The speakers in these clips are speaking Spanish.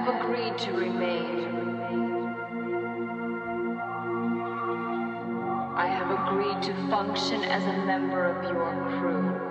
have agreed to remain. I have agreed to function as a member of your crew.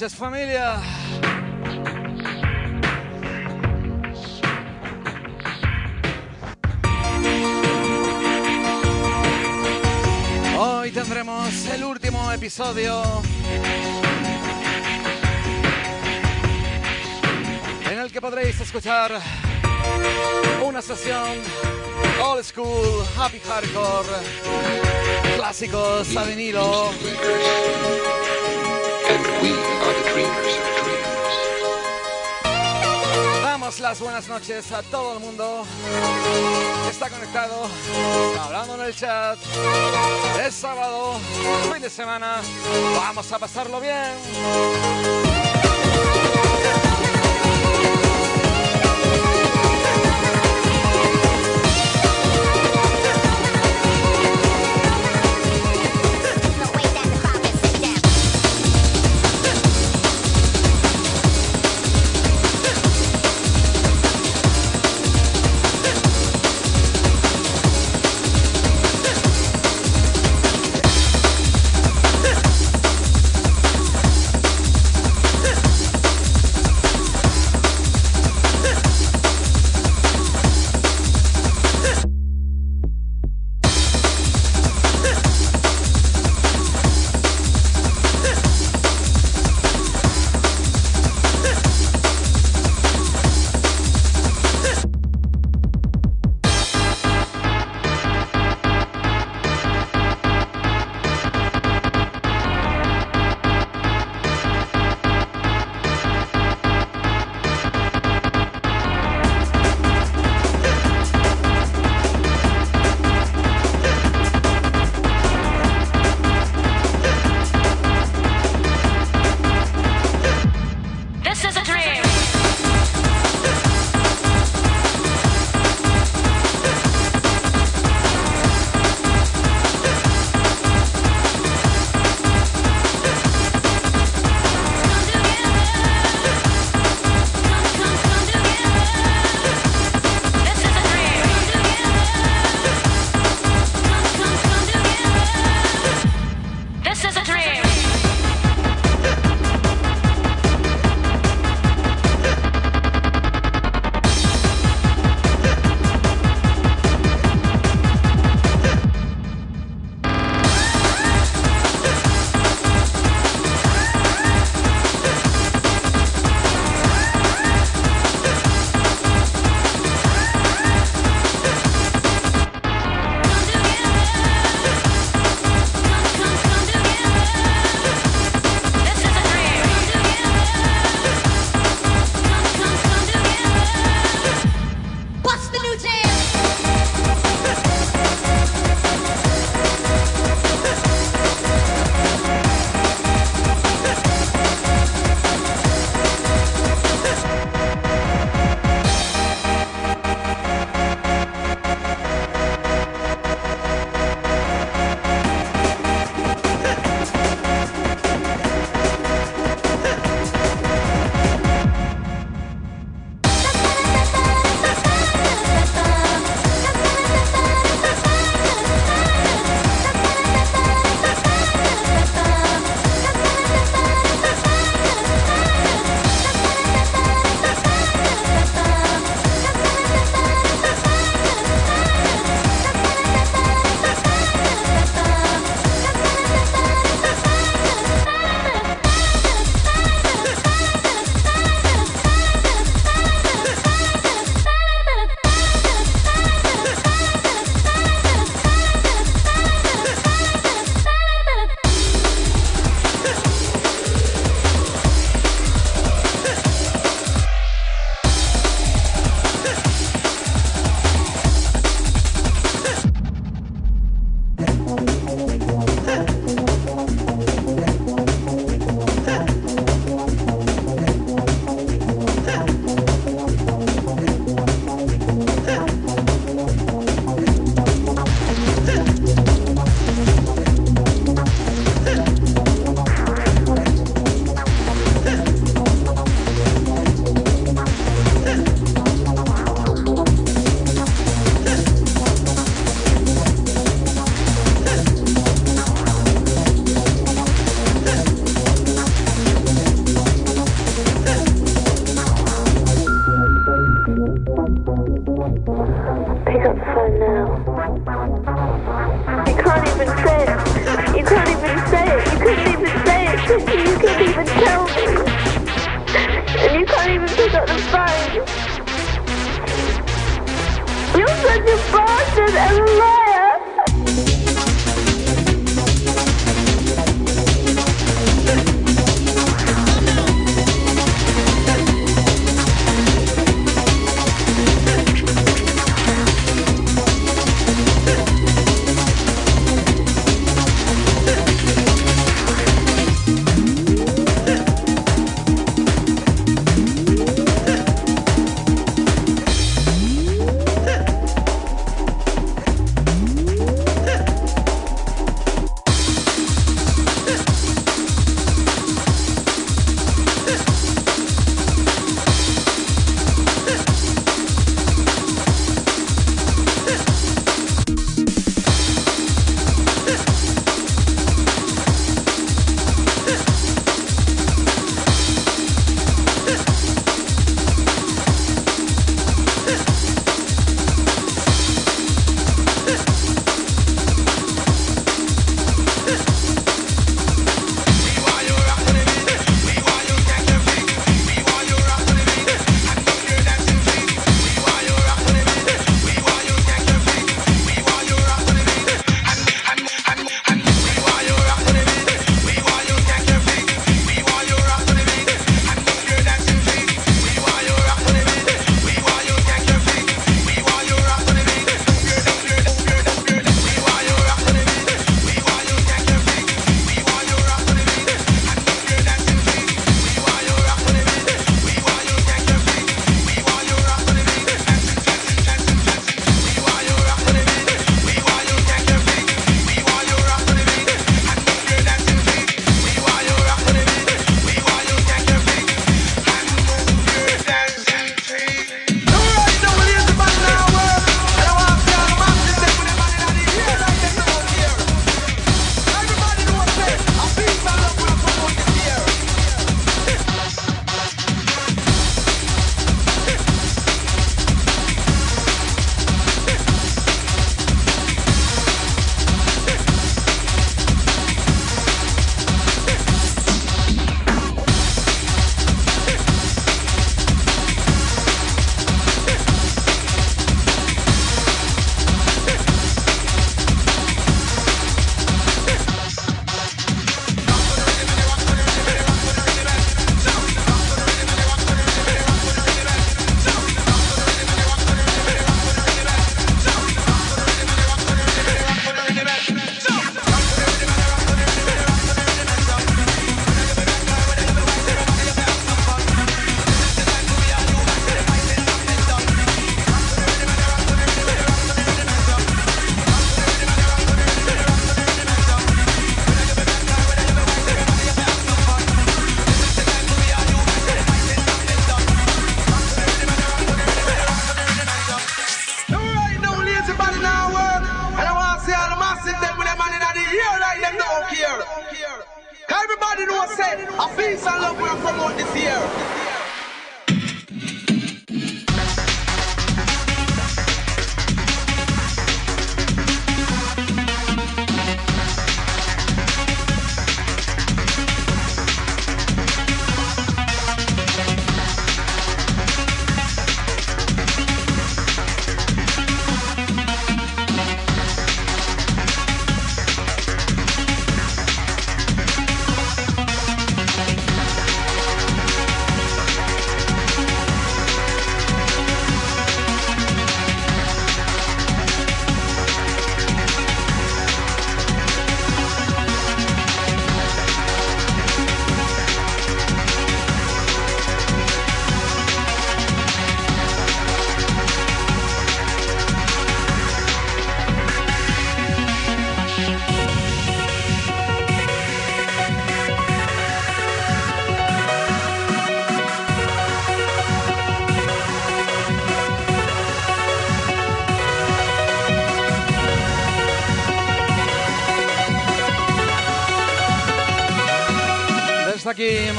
Noches familia. Hoy tendremos el último episodio en el que podréis escuchar una sesión old school, happy hardcore, clásicos a. Damos las buenas noches a todo el mundo está conectado, hablando en el chat. Es sábado, fin de semana, vamos a pasarlo bien.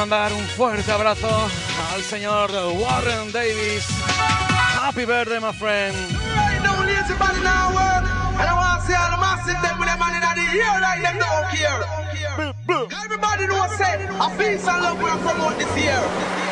mandar un fuerte abrazo al señor Warren Davis. Happy birthday, my friend. A peace and love promote this year.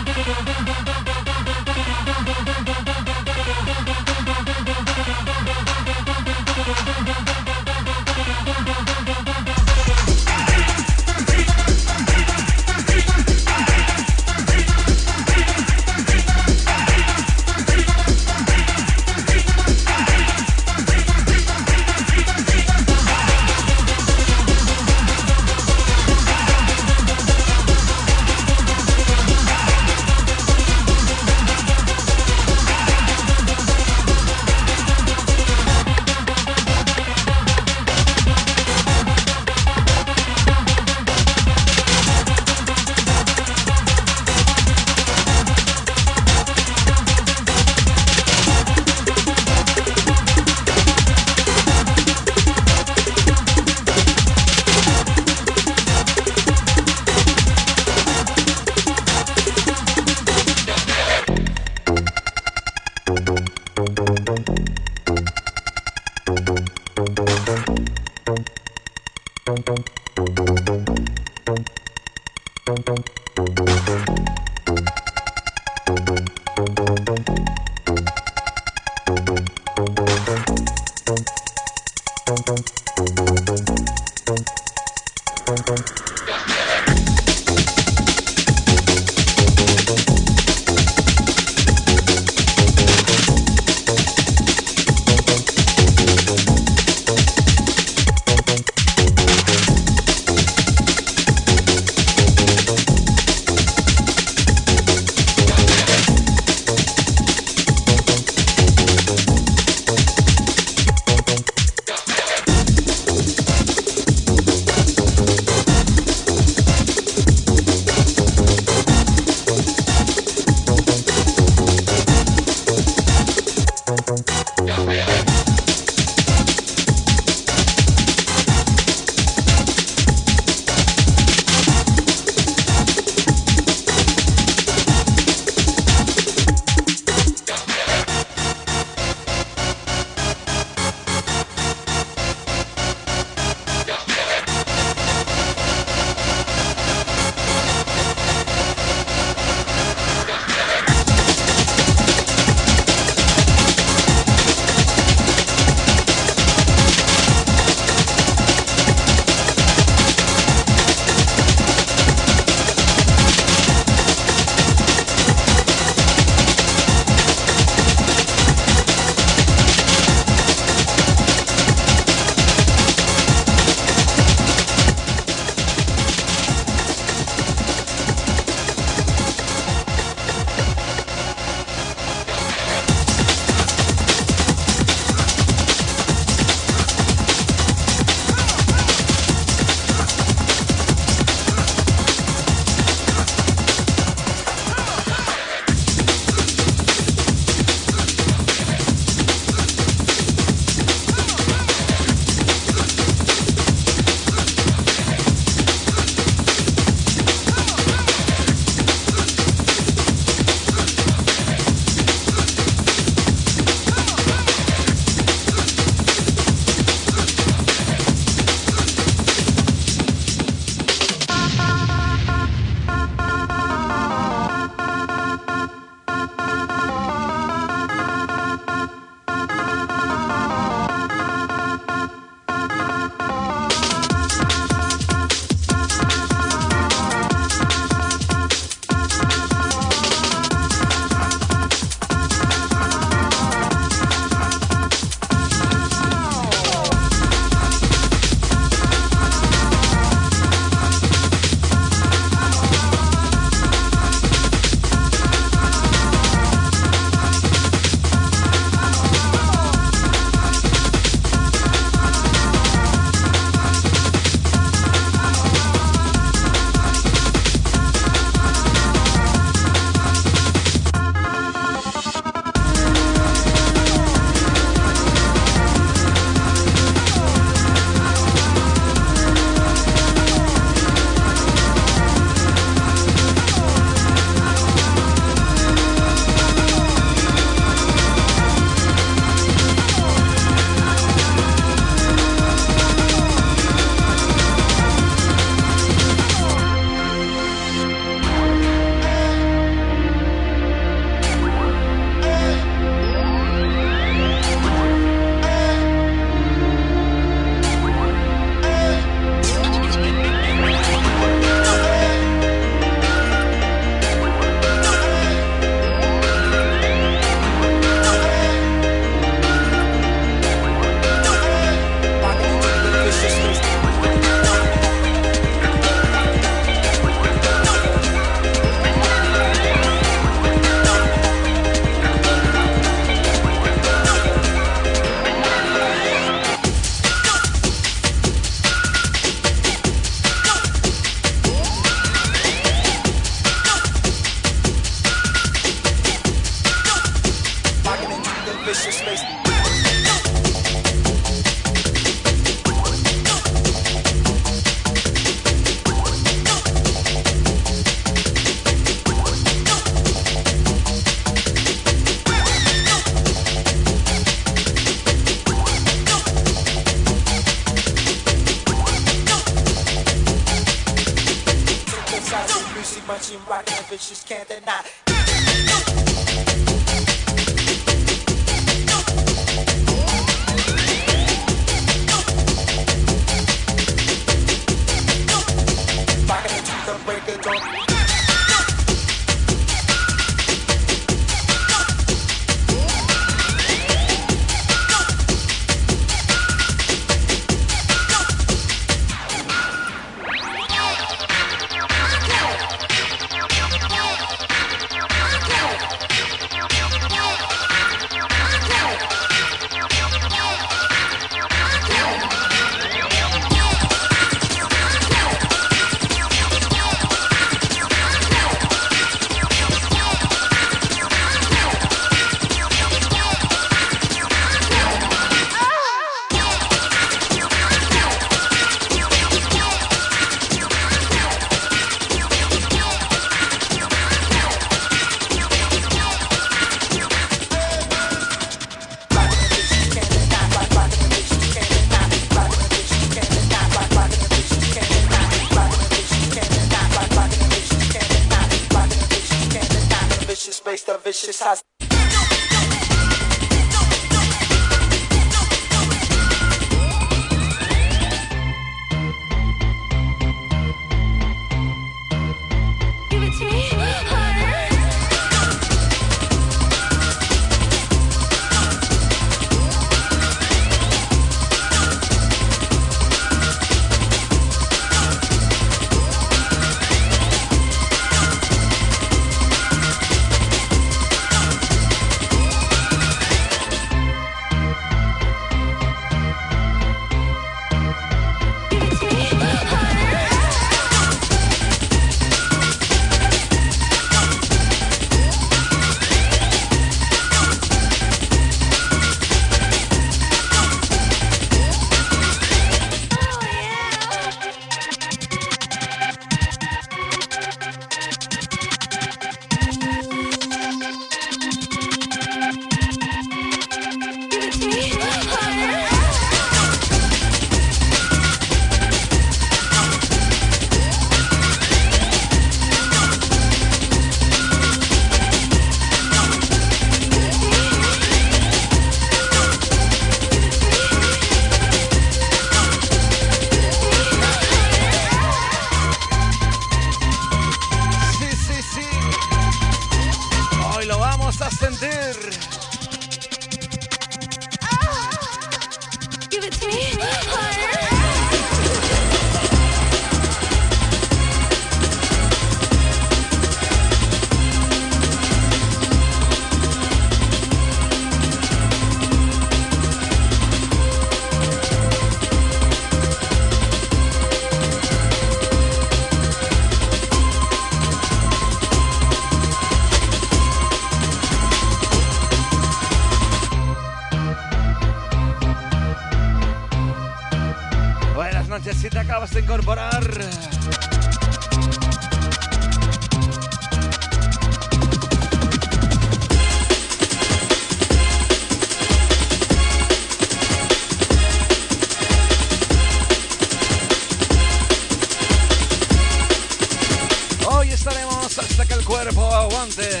Hoy estaremos hasta que el cuerpo aguante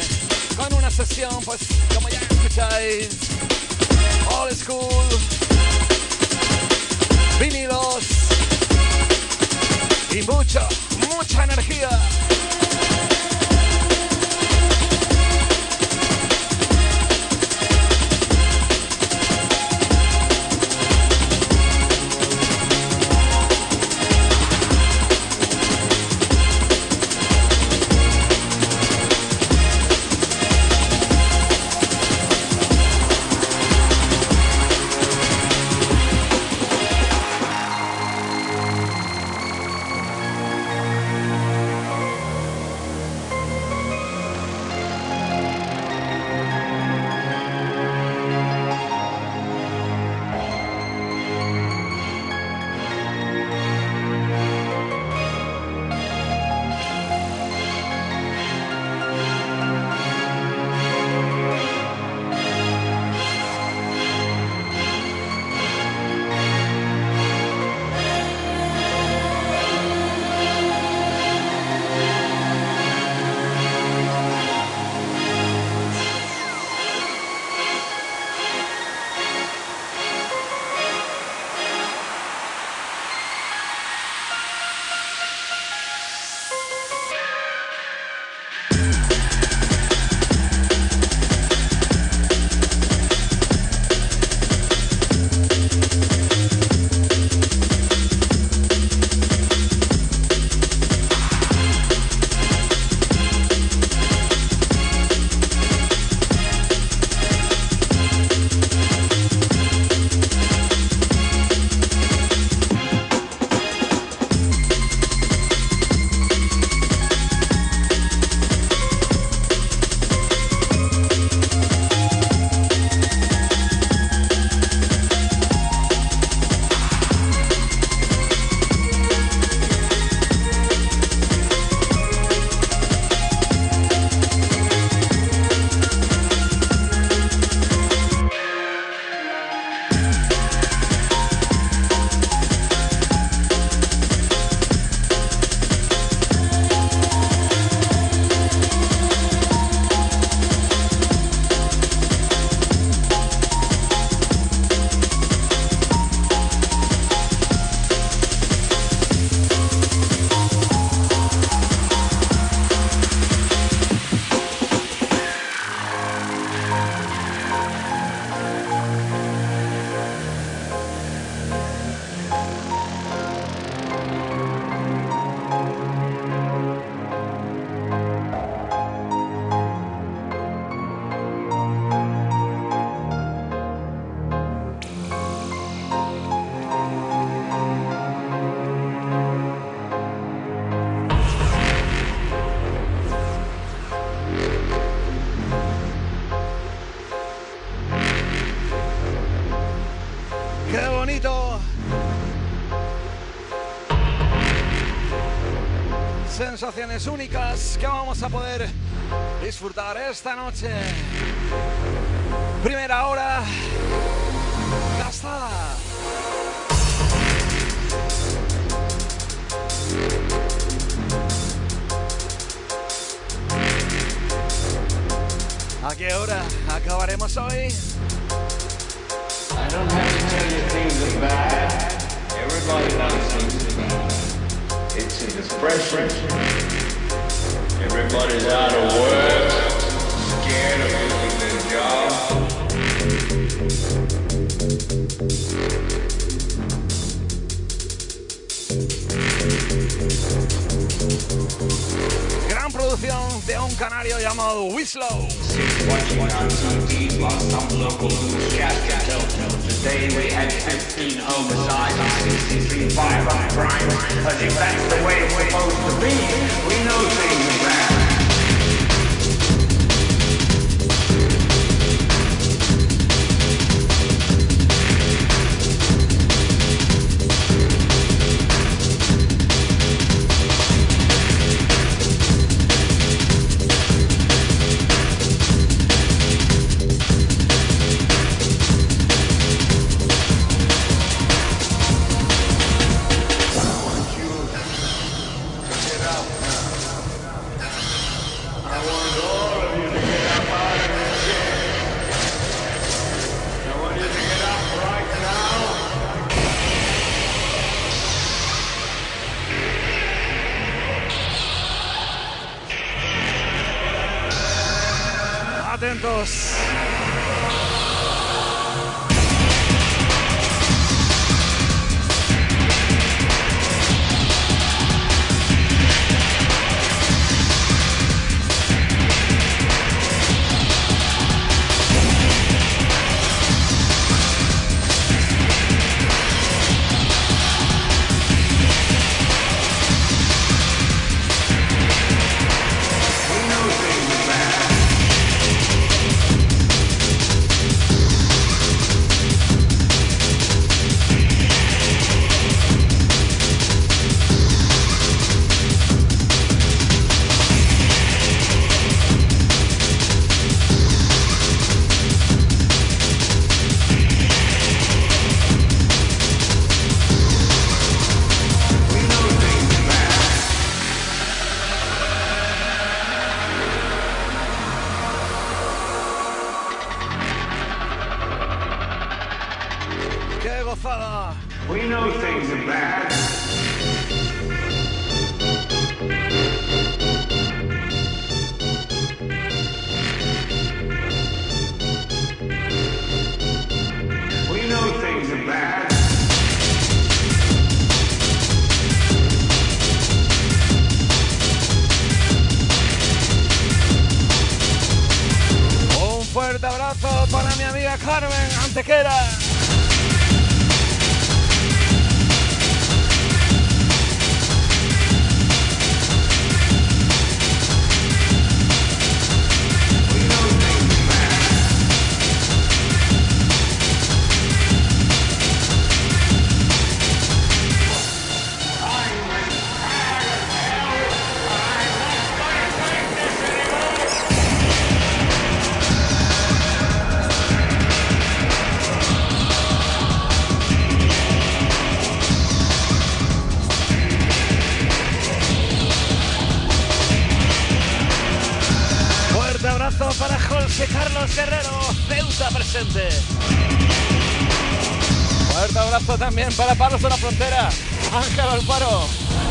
con una sesión, pues como ya escucháis, old school. mucho. Sensaciones únicas que vamos a poder disfrutar esta noche. Primera hora gastada. ¿A qué hora acabaremos hoy? I don't have to tell you things are bad. Everybody knows things It's an expression. Everybody's out of work, scared of losing their job. Gran producción de un canario llamado Winslow. Today we had 15 homicides and 63 violent crimes. As if that's the way it's supposed to be. We know things abrazo también para Palos de la Frontera, Ángel Alfaro.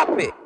stop it.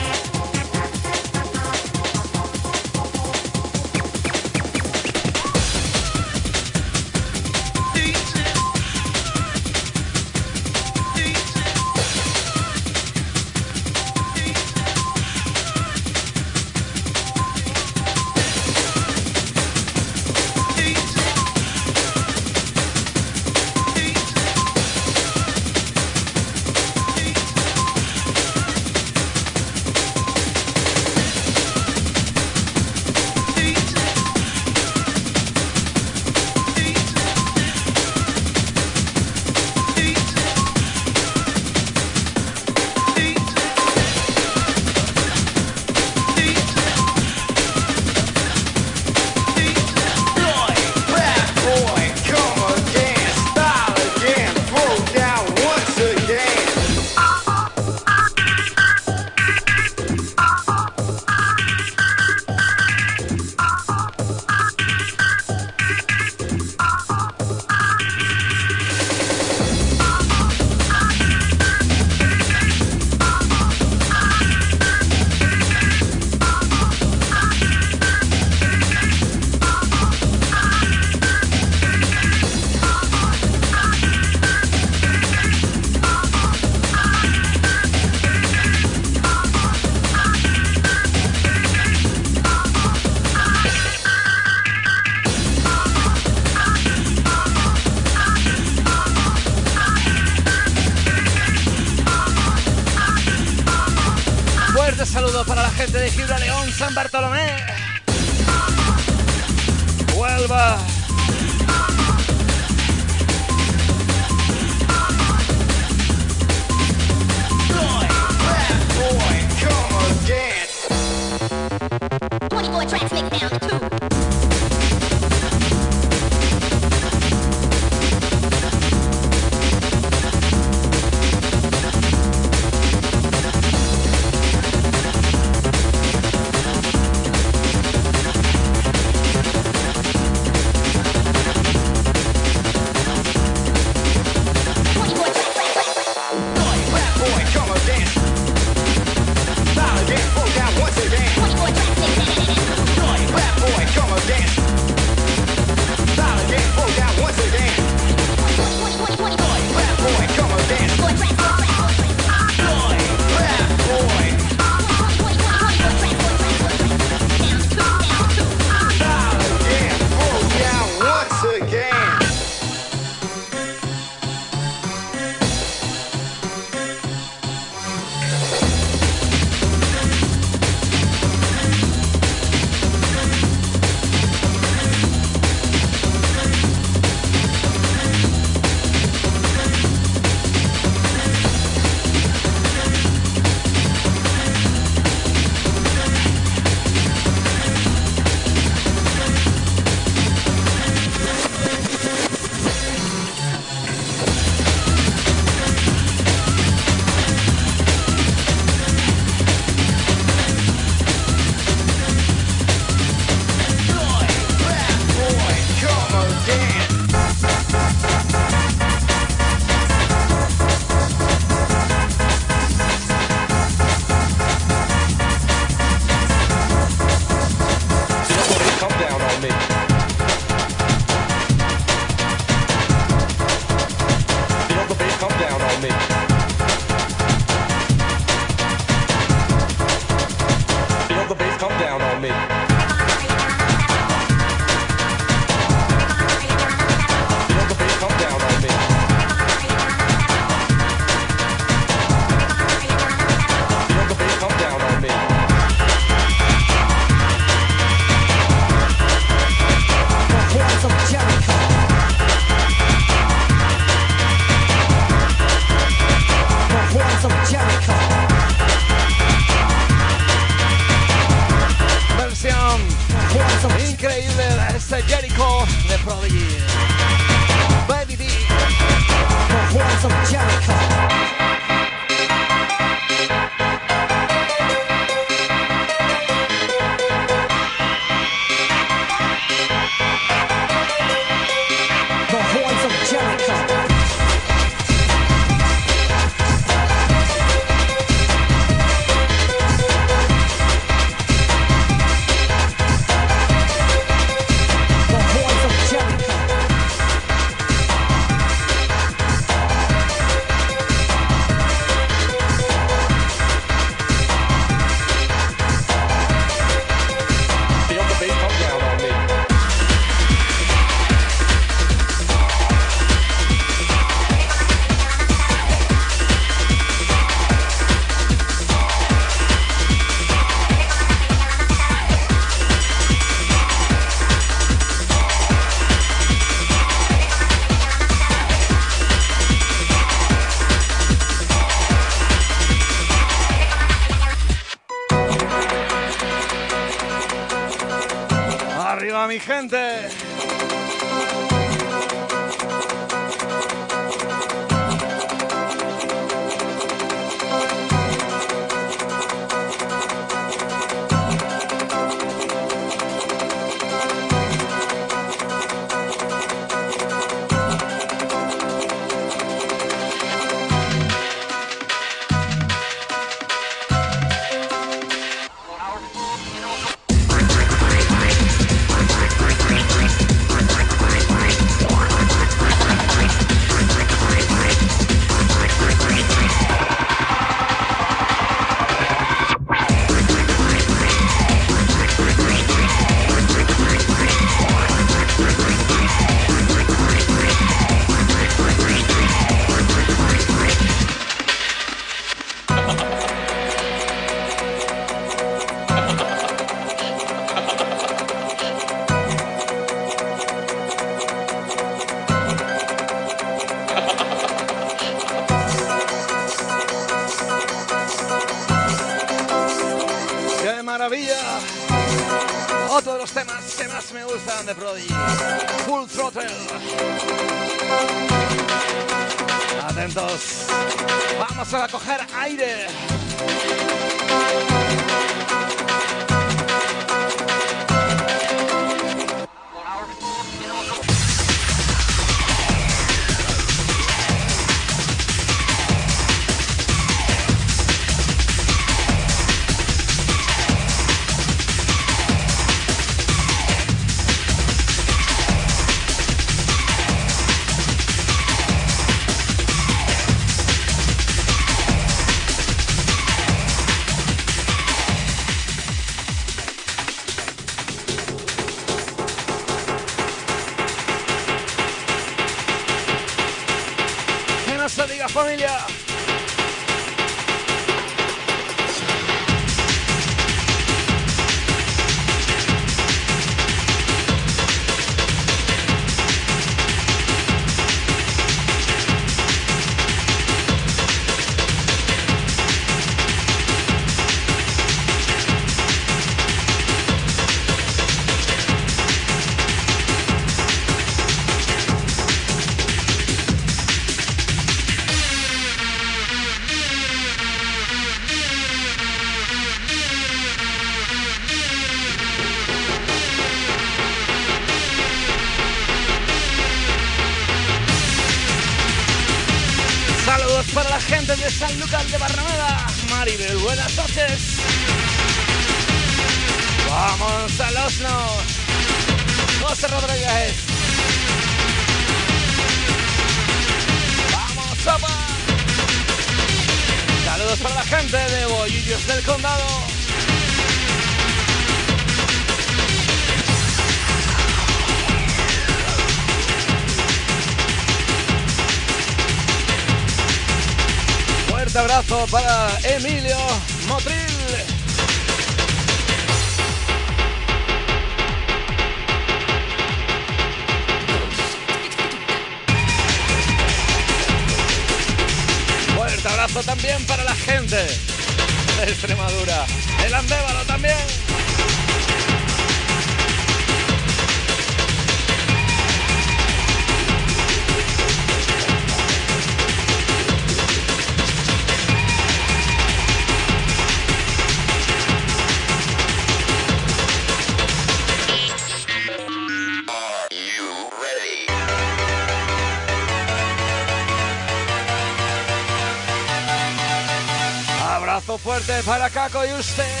Para Caco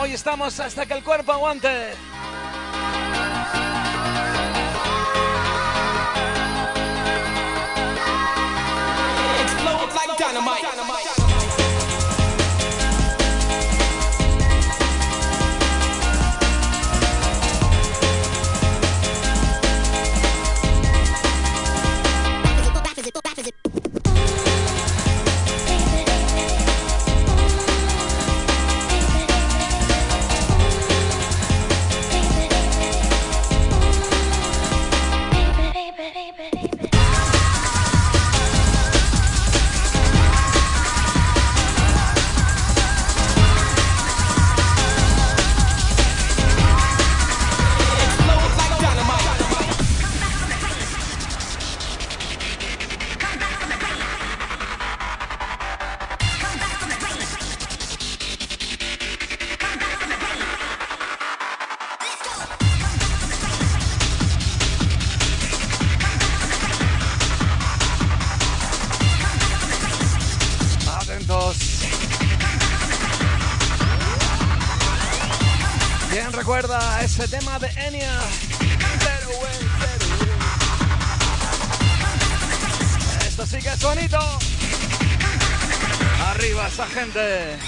Hoy estamos hasta que el cuerpo aguante. Esto sí que es bonito. Arriba esa gente.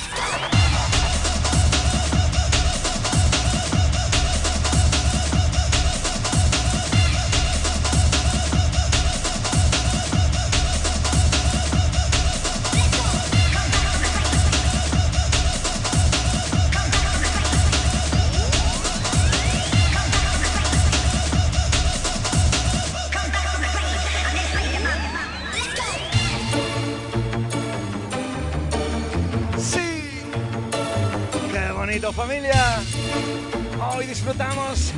disfrutamos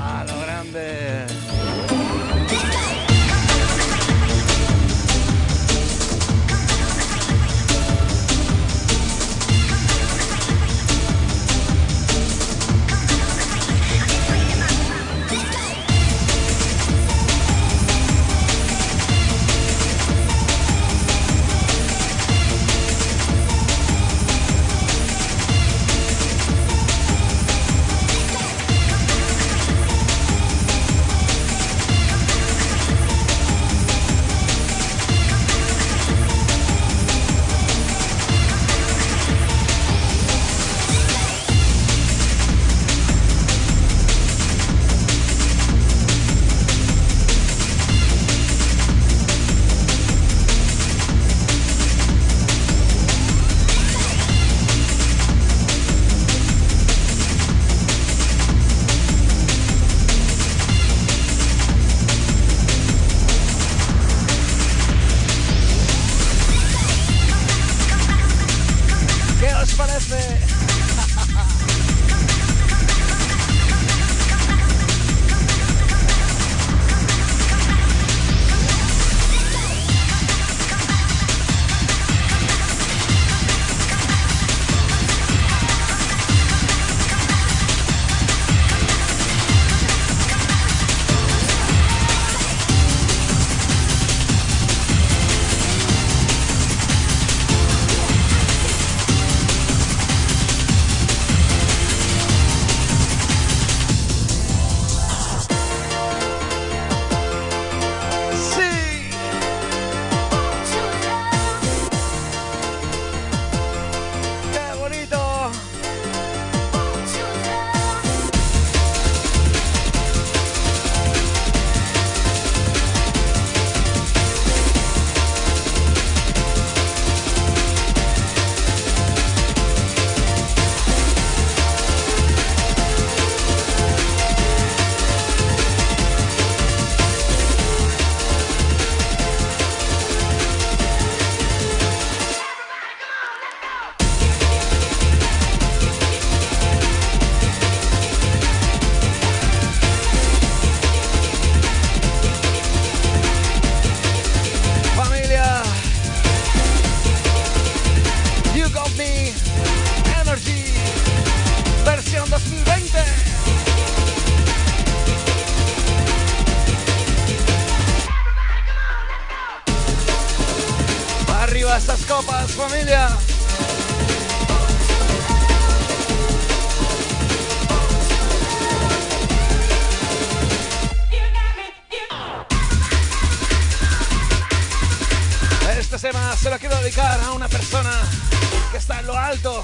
a lo grande. Se lo quiero dedicar a una persona que está en lo alto,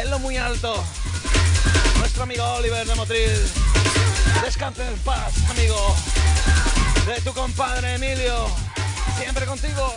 en lo muy alto. Nuestro amigo Oliver de Motril. Descanse en paz, amigo. De tu compadre Emilio. Siempre contigo.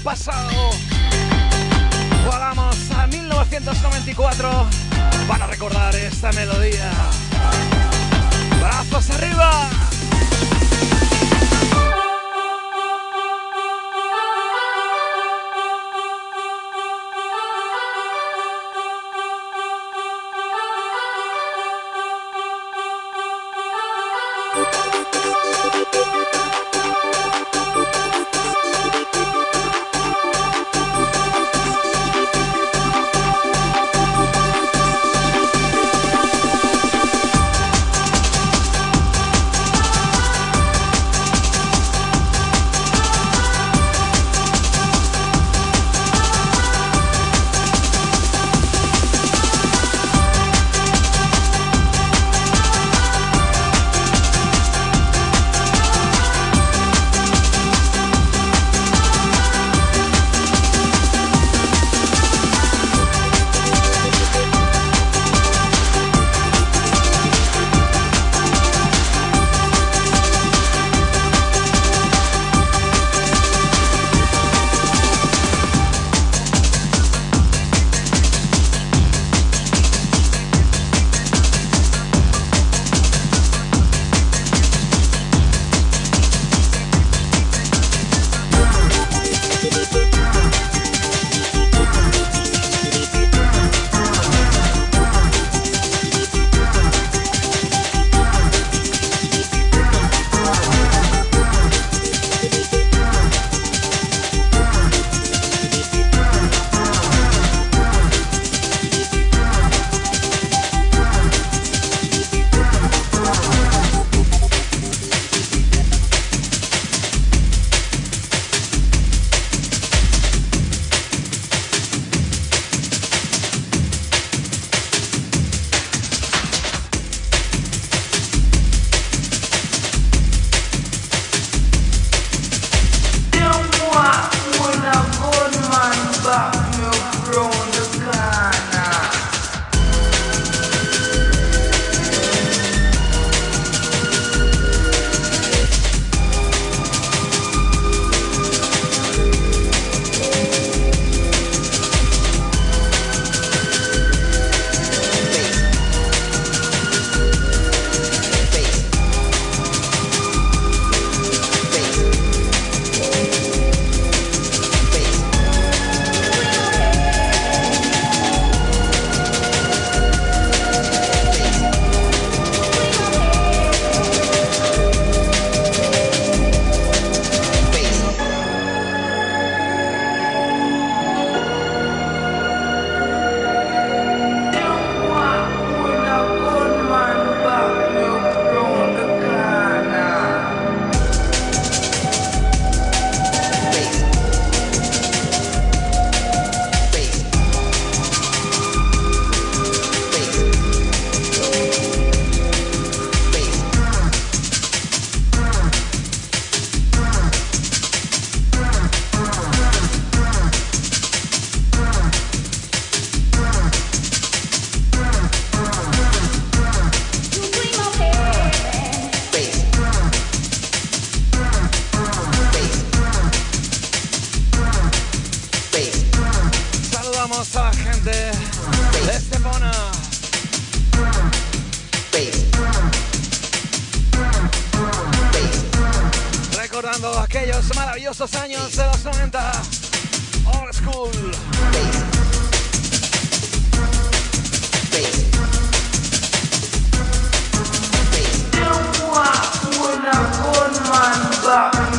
Pasado. Volamos a 1994 para recordar esta melodía. ¡Brazos arriba! hermosa gente de Estepona. Recordando aquellos maravillosos años de los 90. Old school. Buena forma,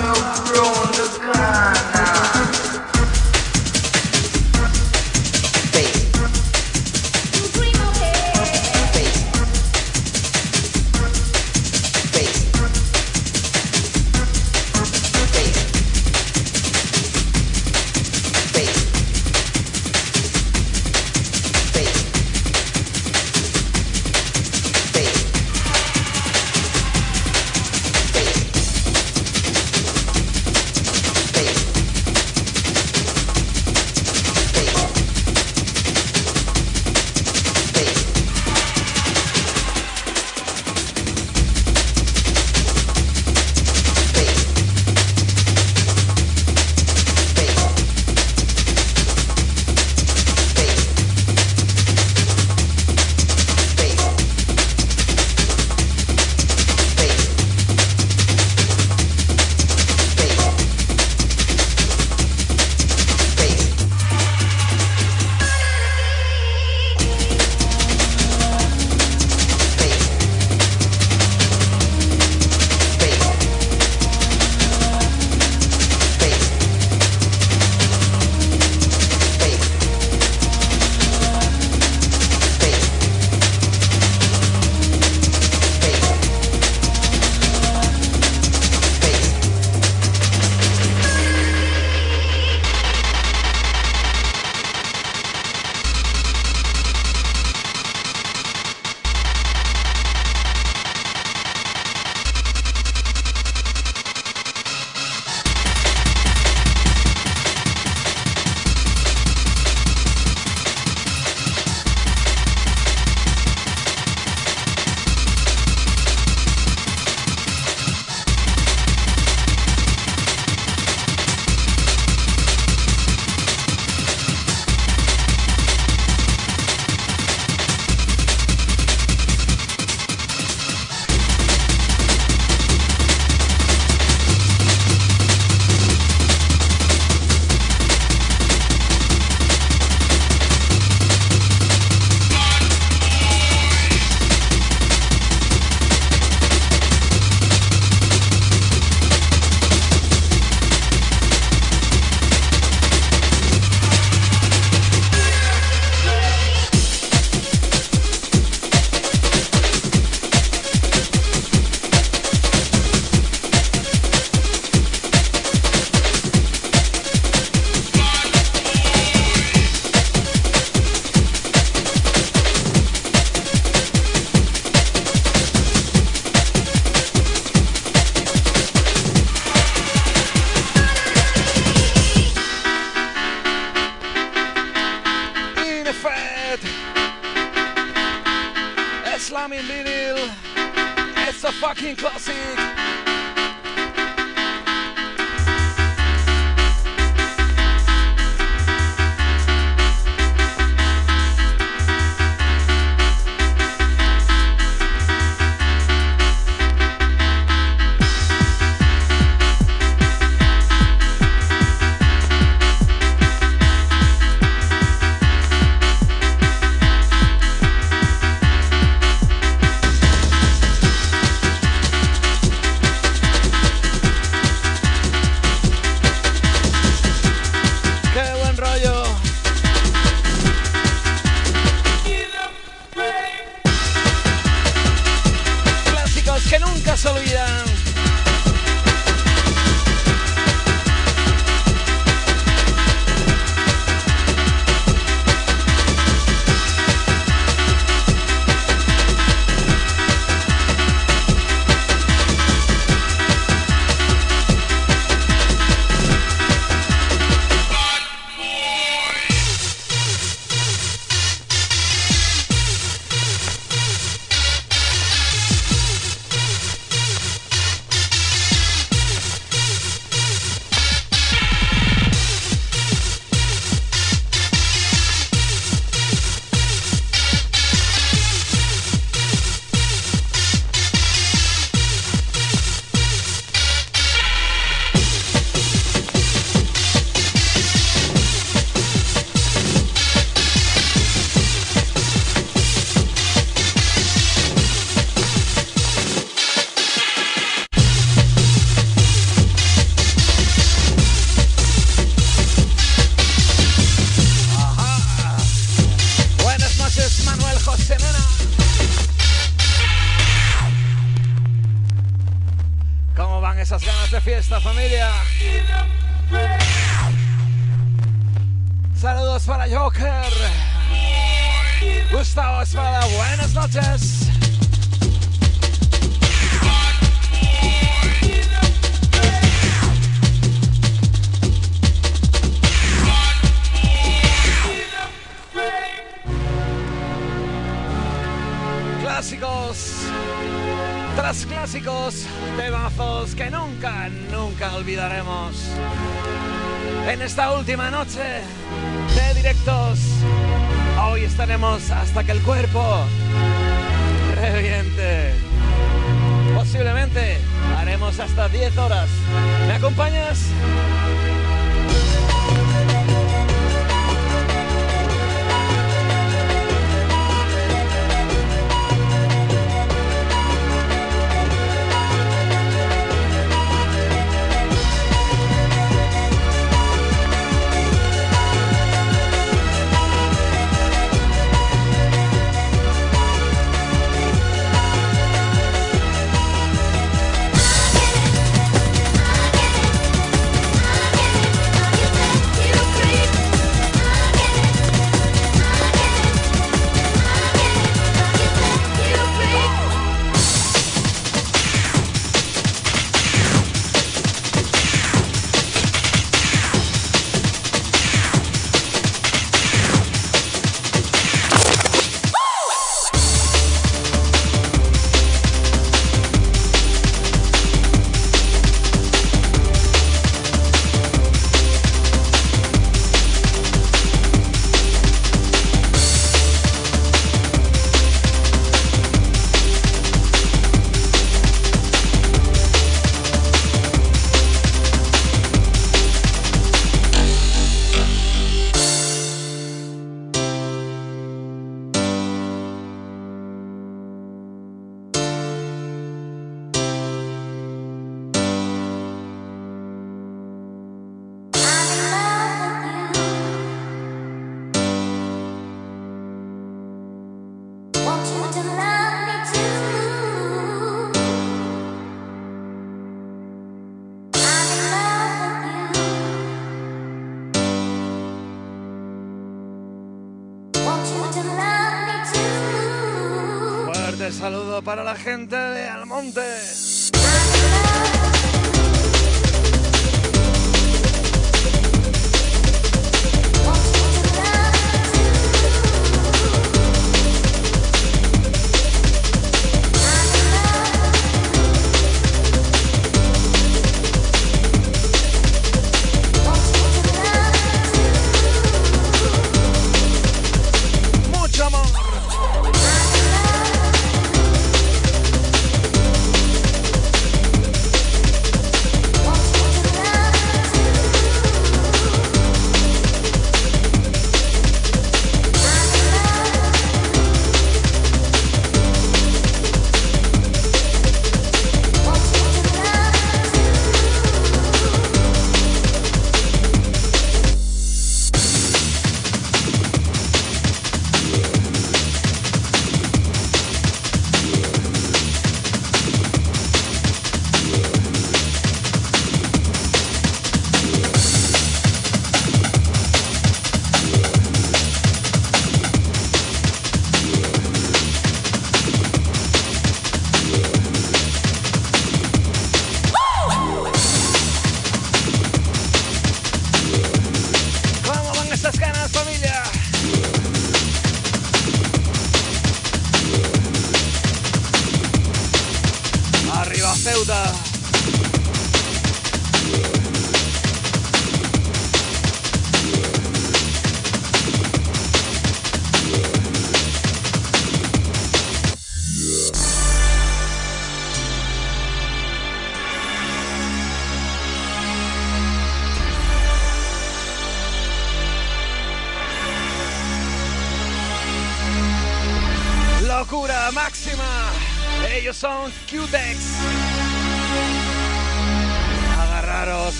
gente de Almonte.